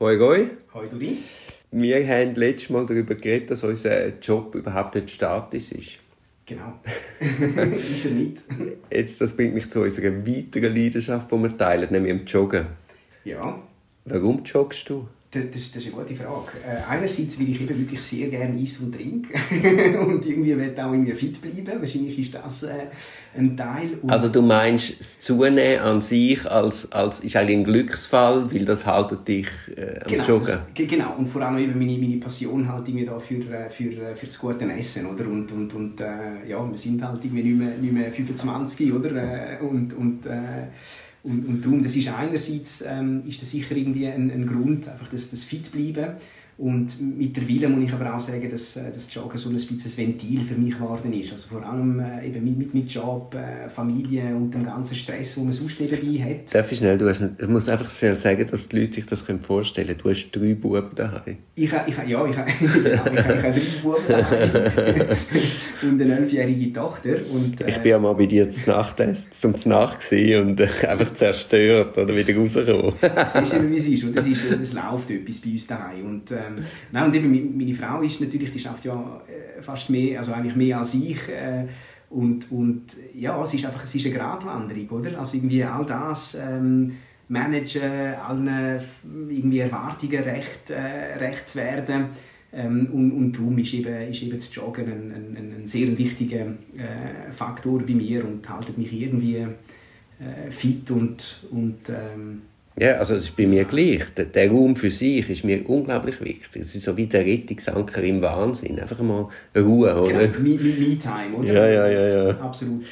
Hoi Goi. Hoi Duri. Wir haben letztes Mal darüber geredet, dass unser Job überhaupt nicht statisch ist. Genau. ist er nicht. Jetzt, das bringt mich zu unserer weiteren Leidenschaft, die wir teilen, nämlich dem Joggen. Ja, Warum joggst du? Das, das, das ist eine gute Frage. Äh, einerseits will ich eben wirklich sehr gerne Eis und Trink und irgendwie will auch irgendwie fit bleiben. Wahrscheinlich ist das äh, ein Teil. Und Also du meinst, das Zunehmen an sich als, als ist eigentlich ein Glücksfall, weil das haltet dich äh, am Genau, Joggen. das, ge- genau, und vor allem eben meine, meine Passion halt irgendwie da für, äh, für, für das gute Essen, oder? Und, und, und äh, ja, wir sind halt irgendwie nicht mehr, nicht mehr 25, oder? Und, und, und, und darum, das ist einerseits ähm, ist das sicher irgendwie ein, ein Grund, einfach das, das fit bleiben. Und mittlerweile muss ich aber auch sagen, dass äh, das Joggen so ein bisschen ein Ventil für mich geworden ist. Also vor allem äh, eben mit, mit, mit Job, äh, Familie und dem ganzen Stress, den man sonst nebenbei hat. Darf ich schnell, du hast, ich muss einfach schnell sagen, dass die Leute sich das vorstellen können. Du hast drei Buben daheim. Ich habe, ich ja, ich habe, genau, ich habe, ich habe drei Buben daheim und eine elfjährige Tochter. Und, äh, Ich bin ja mal bei dir zum Nachtessen, zum Nacht und äh, einfach zerstört oder wieder rausgekommen. es ist eben, wie es ist. Und es, ist es, es läuft etwas bei uns daheim. Und, ähm, nein, und eben, meine- Frau ist natürlich, die schafft ja äh, fast mehr, also eigentlich mehr als ich. Äh, und, und ja, es ist einfach es ist eine Gratwanderung, oder? Also irgendwie all das ähm, managen, allen irgendwie Erwartungen recht, äh, recht zu werden. Ähm, und, und darum ist eben, ist eben das Joggen ein, ein, ein, sehr wichtiger äh, Faktor bei mir und haltet mich irgendwie äh, fit und, und ähm, Ja, also es ist bei mir gleich. Der, der Raum für sich ist mir unglaublich wichtig. Es ist so wie der Rettungsanker im Wahnsinn. Einfach mal Ruhe, oder? Genau, Me- Me- Me-Time, oder? Ja, ja, ja, ja. Absolut.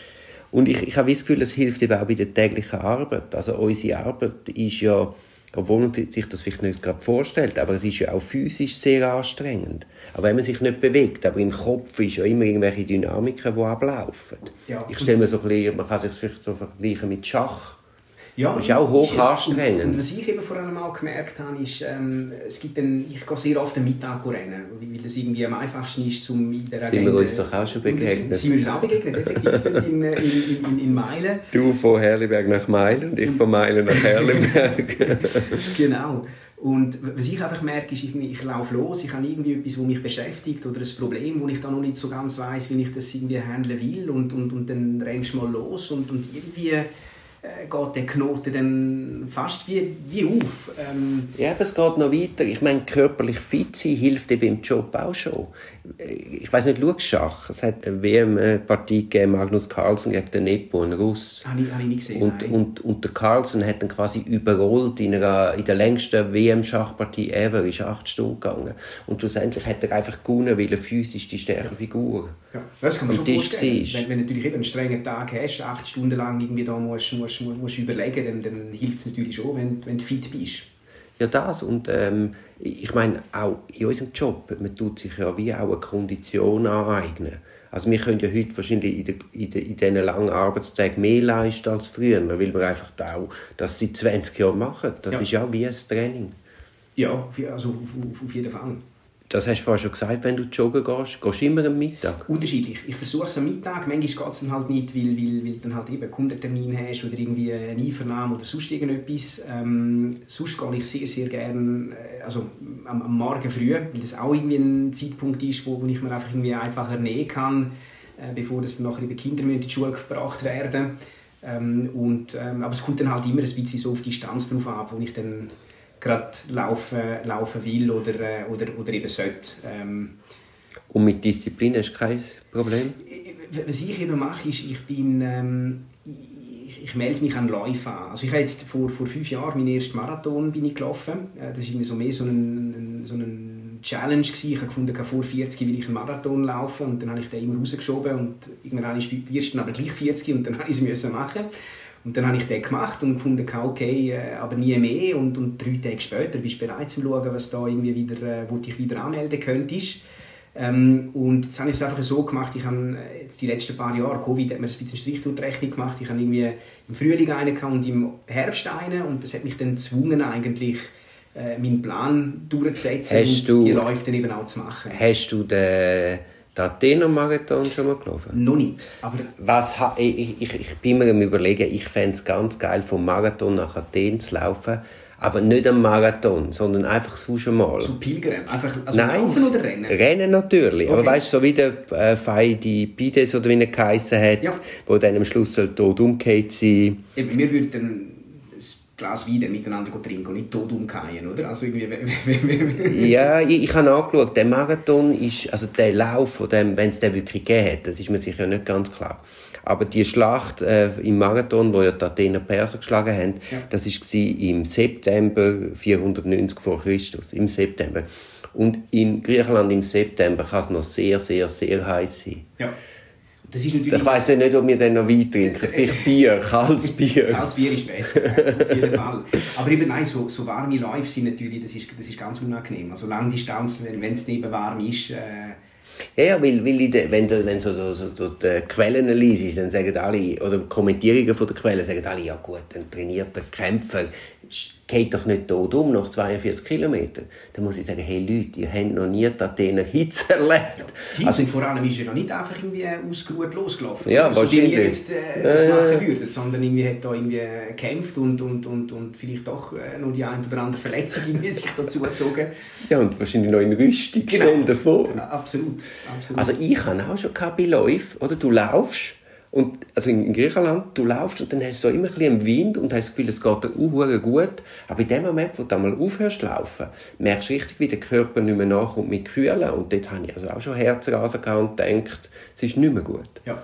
Und ich, ich habe das Gefühl, es hilft eben auch bei der täglichen Arbeit. Also unsere Arbeit ist ja, obwohl man sich das vielleicht nicht gerade vorstellt, aber es ist ja auch physisch sehr anstrengend. Auch wenn man sich nicht bewegt, aber im Kopf ist ja immer irgendwelche Dynamiken, die ablaufen. Ja. Ich stelle mir so ein bisschen, man kann sich vielleicht so vergleichen mit Schach. Ja, Das ist auch hoch es. anstrengend. Und, was ich eben vor allem auch gemerkt habe, ist, ähm, es gibt einen, ich gehe sehr oft am Mittag rennen, weil das irgendwie am einfachsten ist, um in der Sind wir uns doch auch schon begegnet? Sind wir uns auch begegnet, effektiv, dort in, in, in, in Meilen. Du von Herliberg nach Meilen und ich von Meilen nach Herliberg. Genau. Und was ich einfach merke, ist, ich, ich laufe los, ich habe irgendwie etwas, das mich beschäftigt oder ein Problem, wo ich da noch nicht so ganz weiß, wie ich das irgendwie handeln will und, und, und dann rennst du mal los und, und irgendwie äh, geht der Knoten dann fast wie, wie auf. Ähm, Ja, aber es geht noch weiter. Ich meine, körperlich fit sein hilft eben im Job auch schon. Ich weiß nicht, schau Schach. Es hat eine WM-Partie gegeben, Magnus Carlsen gegen den Nepo, einen Russ. habe ich, habe ich nicht gesehen. Und, nein. und, und der Carlsen hat dann quasi überrollt in, einer, in der längsten WM-Schachpartie ever, ist acht Stunden gegangen. Und schlussendlich hat er einfach gewonnen, weil er physisch die stärkere Figur. Ja, das kann man schon das vorstellen. siehst. Wenn, wenn du natürlich einen strengen Tag hast, acht Stunden lang irgendwie da musst, musst, musst, musst überlegen, dann, dann hilft es natürlich schon, wenn, wenn du fit bist. Ja, das. Und ähm, ich meine, auch in unserem Job, man tut sich ja wie auch eine Kondition aneignen. Also wir können ja heute wahrscheinlich in, der, in, der, in diesen langen Arbeitstagen mehr leisten als früher, weil wir einfach auch das seit 20 Jahren machen. Das Ja. ist ja wie ein Training. Ja, also auf jeden Fall. Das hast du vorhin schon gesagt, wenn du joggen gehst, gehst du immer am Mittag. Unterschiedlich. Ich versuche es am Mittag, manchmal geht es dann halt nicht, weil, weil, weil du dann halt eben einen Kundentermin hast oder irgendwie eine Einvernahme oder sonst irgendetwas. Ähm, sonst gehe ich sehr, sehr gerne äh, also am, am Morgen früh, weil das auch irgendwie ein Zeitpunkt ist, wo, wo ich mir einfach irgendwie einfacher nähen kann, äh, bevor das dann nachher die Kinder in die Schule gebracht werden. Ähm, und, ähm, aber es kommt dann halt immer ein bisschen so auf die Distanz drauf ab, wo ich dann gerade laufen, laufen will oder, äh, oder, oder eben sollte. Ähm, Und mit Disziplin hast du kein Problem? was ich eben mache, ist, ich bin, ähm, ich, ich melde mich an Läufe an. Also ich habe jetzt vor, vor fünf Jahren meinen ersten Marathon bin ich gelaufen. Äh, Das war so mehr so ein, so ein Challenge gewesen. Ich habe gefunden, vor 40 will ich einen Marathon laufen und dann habe ich den immer rausgeschoben und irgendwann die ersten aber gleich 40 und dann habe ich es müssen machen. Und dann habe ich den gemacht und gefunden, okay, äh, aber nie mehr. Und, und drei Tage später bist du bereit zu schauen, was da irgendwie wieder, äh, wo du dich wieder anmelden könntest. Ähm, und jetzt habe ich es einfach so gemacht, ich habe äh, jetzt die letzten paar Jahre, Covid hat mir ein bisschen Strich durch die Rechnung gemacht, ich habe irgendwie im Frühling einen und im Herbst einen und das hat mich dann gezwungen eigentlich äh, meinen Plan durchzusetzen Hast und du- die Läufe dann eben auch zu machen. Hast du den, den Athener-Marathon schon mal gelaufen? Noch nicht, aber Was, ich, ich, ich bin mir am überlegen, ich fände es ganz geil, vom Marathon nach Athen zu laufen, Aber nicht am Marathon, sondern einfach sonst mal. So Pilgern? Einfach also Nein. laufen oder rennen? Rennen natürlich. Aber Okay. weißt du, so wie der äh, Feidi Bides oder wie er geheissen hat, Ja. wo dann am Schluss soll tot umgekehrt sein. Eben, wir würden Glas Wein miteinander trinken und nicht tot umkehren, oder? Also irgendwie... Ja, ich, ich habe angeschaut, der Marathon ist, also der Lauf von dem, wenn es den wirklich gegeben hat, das ist mir sicher nicht ganz klar. Aber die Schlacht äh, im Marathon, wo ja die Athener Perser geschlagen haben, Ja. das war im September 490 vor Christus, im September. Und in Griechenland im September kann es noch sehr, sehr, sehr heiß sein. ja. Das ist natürlich... Ich weiss nicht, ob wir dann noch Wein trinken. Vielleicht Bier, kaltes Bier. Kaltes Bier ist besser, auf jeden Fall. Aber eben nein, so, so warme Läufe sind natürlich, das ist, das ist ganz unangenehm. Also Langdistanz, wenn wenn es neben warm ist, äh, Ja, ja, weil, weil der, wenn du wenn so, so, so, so die Quellen liest, dann sagen alle, oder Kommentierungen von der Quellen, sagen alle, ja gut, ein trainierter Kämpfer geht doch nicht tot um nach 42 Kilometern. Dann muss ich sagen, hey Leute, ihr habt noch nie die Athener Hitze erlebt. Hitze Also, vor allem ist er ja nicht einfach irgendwie ausgeruht losgelaufen. Ja, so wie wir wahrscheinlich. jetzt äh, das ja. machen würden, sondern irgendwie hat da irgendwie gekämpft und, und, und, und vielleicht doch äh, noch die ein oder andere Verletzung irgendwie sich dazu gezogen. ja, und wahrscheinlich noch in Rüstung, stell dir vor. Ja, absolut, absolut. Also ich habe auch schon bei Läufen, oder? Du laufst, und, also in in Griechenland, du laufst und dann hast du so immer ein bisschen Wind und hast das Gefühl, es geht dir auch gut. Aber in dem Moment, wo du einmal aufhörst zu laufen, merkst du richtig, wie der Körper nicht mehr nachkommt mit Kühlen. Und dort habe ich also auch schon Herzrasen gehabt und gedacht, es ist nicht mehr gut. Ja.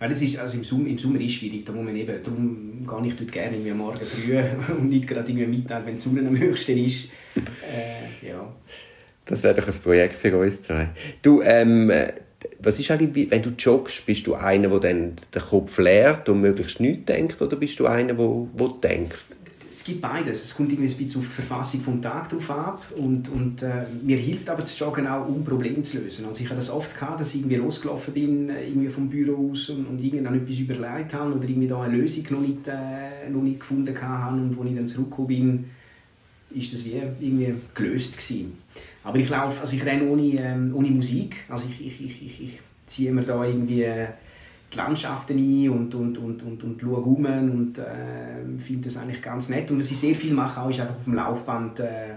Ja, das ist, also im, Sommer, Im Sommer ist es schwierig, da muss man eben, darum gehe ich dort gerne irgendwie am Morgen früh und nicht gerade irgendwie Mittag, wenn die Sonne am höchsten ist. Äh, ja. Das wäre doch ein Projekt für uns zwei. Du, ähm, äh, was ist eigentlich, wenn du joggst, bist du einer, der dann den Kopf leert und möglichst nichts denkt, oder bist du einer, der, denkt? Es gibt beides. Es kommt irgendwie ein bisschen auf die Verfassung vom Tag drauf ab und, und äh, mir hilft aber das Joggen auch, um Probleme zu lösen. Also ich habe das oft gehabt, dass ich irgendwie losgelaufen bin, irgendwie vom Büro aus und, und irgendwann etwas überlegt habe oder irgendwie da eine Lösung noch nicht, äh, noch nicht gefunden habe und als ich dann zurückgekommen bin, ist das wie irgendwie gelöst gewesen. Aber ich laufe, also ich renne ohne, ähm, ohne Musik, also ich, ich, ich, ich, ich ziehe mir da irgendwie äh, die Landschaften ein und, und, und, und, und schaue um und äh, finde das eigentlich ganz nett. Und was ich sehr viel mache, auch, ist einfach auf dem Laufband, äh,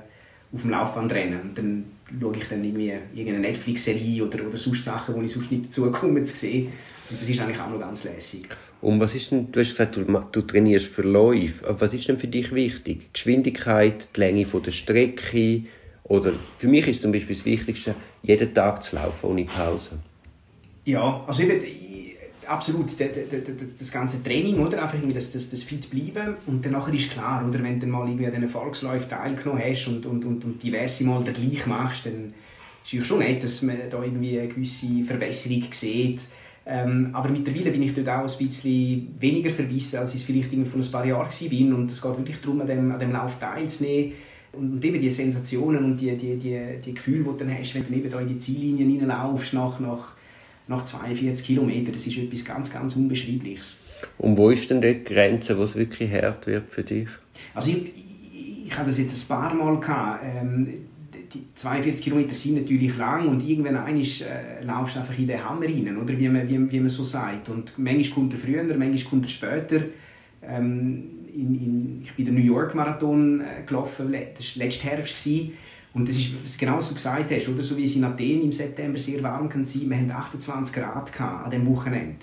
auf dem Laufband rennen. Und dann schaue ich dann irgendwie irgendeine Netflix-Serie oder, oder sonst Sachen, wo ich sonst nicht dazu komme zu sehen. Und das ist eigentlich auch noch ganz lässig. Und was ist denn, du hast gesagt, du, du trainierst für Läufe. Aber was ist denn für dich wichtig? Geschwindigkeit, die Länge von der Strecke? Oder für mich ist zum Beispiel das Wichtigste, jeden Tag zu laufen ohne Pause. Ja, also ich- absolut, das ganze Training, oder? Einfach irgendwie das, das, das fit bleiben und dann ist klar, oder? Wenn du mal irgendwie an diesen Erfolgsläufen teilgenommen hast und, und, und, und diverse Mal den gleich machst, dann ist es schon nett, dass man da irgendwie eine gewisse Verbesserung sieht. Ähm, aber mittlerweile bin ich dort auch ein bisschen weniger verbissen, als ich es vielleicht vor ein paar Jahren war. Und es geht wirklich darum, an dem, an dem Lauf teilzunehmen. Und, eben die Sensationen und die, die, die, die Gefühle, die du dann hast, wenn du eben da in die Ziellinie hineinlaufst, nach, nach, nach 42 Kilometern, das ist etwas ganz, ganz Unbeschreibliches. Und wo ist denn die Grenze, wo es wirklich hart wird für dich? Also ich, ich, hatte das jetzt ein paar Mal. Gehabt. Ähm, die 42 Kilometer sind natürlich lang und irgendwann einmal äh, laufst du einfach in den Hammer rein, oder? Wie, man, wie, wie man so sagt. Und manchmal kommt er früher, manchmal kommt er später. Ähm, in, in, ich bin den New York Marathon äh, gelaufen, das war letzten Herbst. Gewesen. Und das ist was genau du gesagt hast, oder? so wie es in Athen im September sehr warm kann sein. Wir hatten 28 Grad gehabt an diesem Wochenende.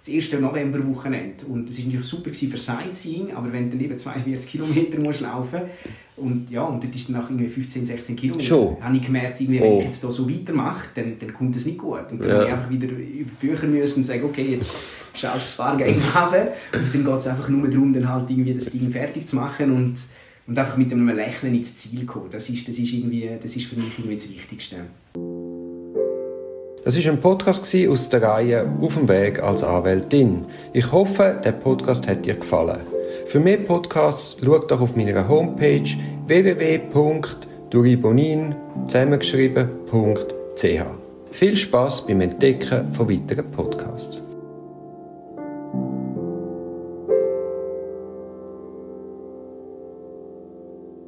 Das erste Novemberwochenende. Und das war natürlich super für Sightseeing, aber wenn du dann eben 42 Kilometer musst laufen und ja, und dort ist dann nach irgendwie 15, 16 Kilometern, Schon? habe ich gemerkt, irgendwie, wenn Oh. ich jetzt da so weitermache, dann, dann kommt das nicht gut. Und dann Ja. habe ich einfach wieder über Bücher müssen und sagen, okay, jetzt schaust du das Bargeld runter und dann geht es einfach nur darum, dann halt irgendwie das Ding fertig zu machen und, und einfach mit einem Lächeln ins Ziel kommen. Das ist, das ist, irgendwie, das ist für mich irgendwie das Wichtigste. Das ist ein Podcast aus der Reihe Auf dem Weg als Anwältin. Ich hoffe, der Podcast hat dir gefallen. Für mehr Podcasts schau doch auf meiner Homepage www.duribonin zusammengeschrieben.ch. Viel Spaß beim Entdecken von weiteren Podcasts.